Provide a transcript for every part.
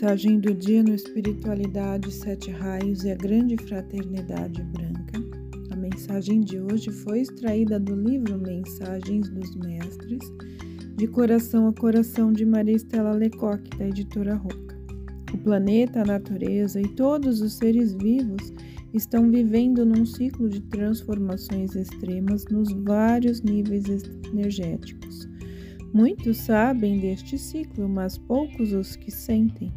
Mensagem do dia no Espiritualidade Sete Raios e a Grande Fraternidade Branca. A mensagem de hoje foi extraída do livro Mensagens dos Mestres, de Coração a Coração de Maria Estela Lecoque, da editora Roca. O planeta, a natureza e todos os seres vivos estão vivendo num ciclo de transformações extremas nos vários níveis energéticos Muitos sabem deste ciclo, mas poucos os que sentem.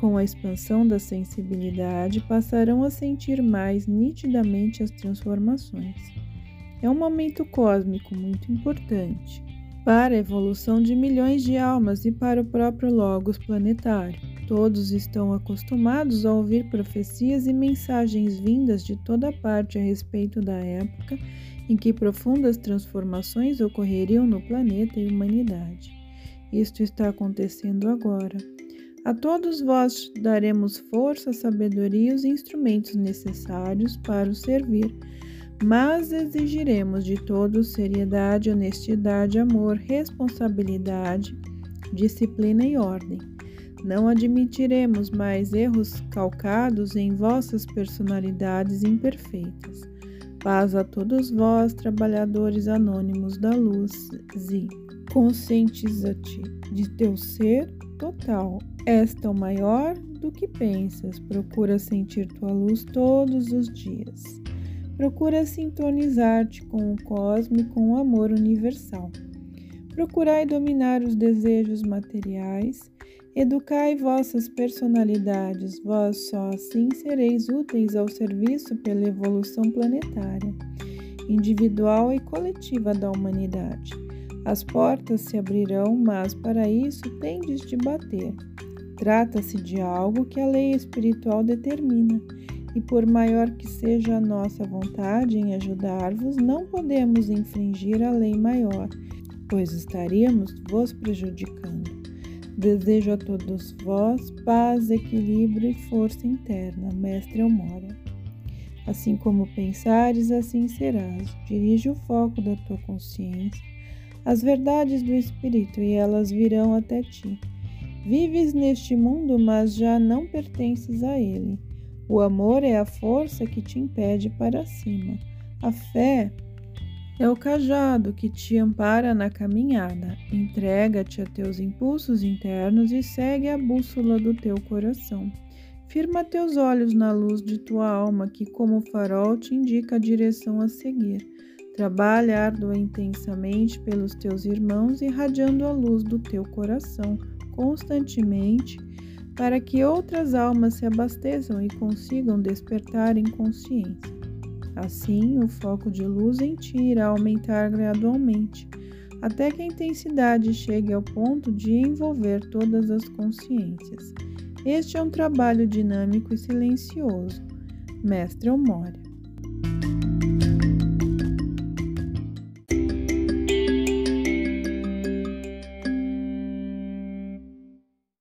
Com a expansão da sensibilidade, passarão a sentir mais nitidamente as transformações. É um momento cósmico muito importante para a evolução de milhões de almas e para o próprio Logos planetário. Todos estão acostumados a ouvir profecias e mensagens vindas de toda parte a respeito da época em que profundas transformações ocorreriam no planeta e humanidade. Isto está acontecendo agora. A todos vós daremos força, sabedoria e os instrumentos necessários para o servir, mas exigiremos de todos seriedade, honestidade, amor, responsabilidade, disciplina e ordem. Não admitiremos mais erros calcados em vossas personalidades imperfeitas. Paz a todos vós, trabalhadores anônimos da luz, Zi. Conscientiza-te de teu ser total. És tão maior do que pensas. Procura sentir tua luz todos os dias. Procura sintonizar-te com o cosmo e com o amor universal. Procurai dominar os desejos materiais Educai vossas personalidades, vós só assim sereis úteis ao serviço pela evolução planetária, individual e coletiva da humanidade. As portas se abrirão, mas para isso tendes de bater. Trata-se de algo que a lei espiritual determina, e por maior que seja a nossa vontade em ajudar-vos, não podemos infringir a lei maior, pois estaríamos vos prejudicando. Desejo a todos vós paz, equilíbrio e força interna, Mestre Elmora. Assim como pensares, assim serás. Dirige o foco da tua consciência às verdades do Espírito e elas virão até ti. Vives neste mundo, mas já não pertences a ele. O amor é a força que te impede para cima. A fé é o cajado que te ampara na caminhada. Entrega-te a teus impulsos internos e segue a bússola do teu coração. Firma teus olhos na luz de tua alma, que, como farol, te indica a direção a seguir. Trabalha ardua intensamente pelos teus irmãos, irradiando a luz do teu coração constantemente, para que outras almas se abasteçam e consigam despertar em consciência. Assim, o foco de luz em ti irá aumentar gradualmente, até que a intensidade chegue ao ponto de envolver todas as consciências. Este é um trabalho dinâmico e silencioso. Mestre Omória.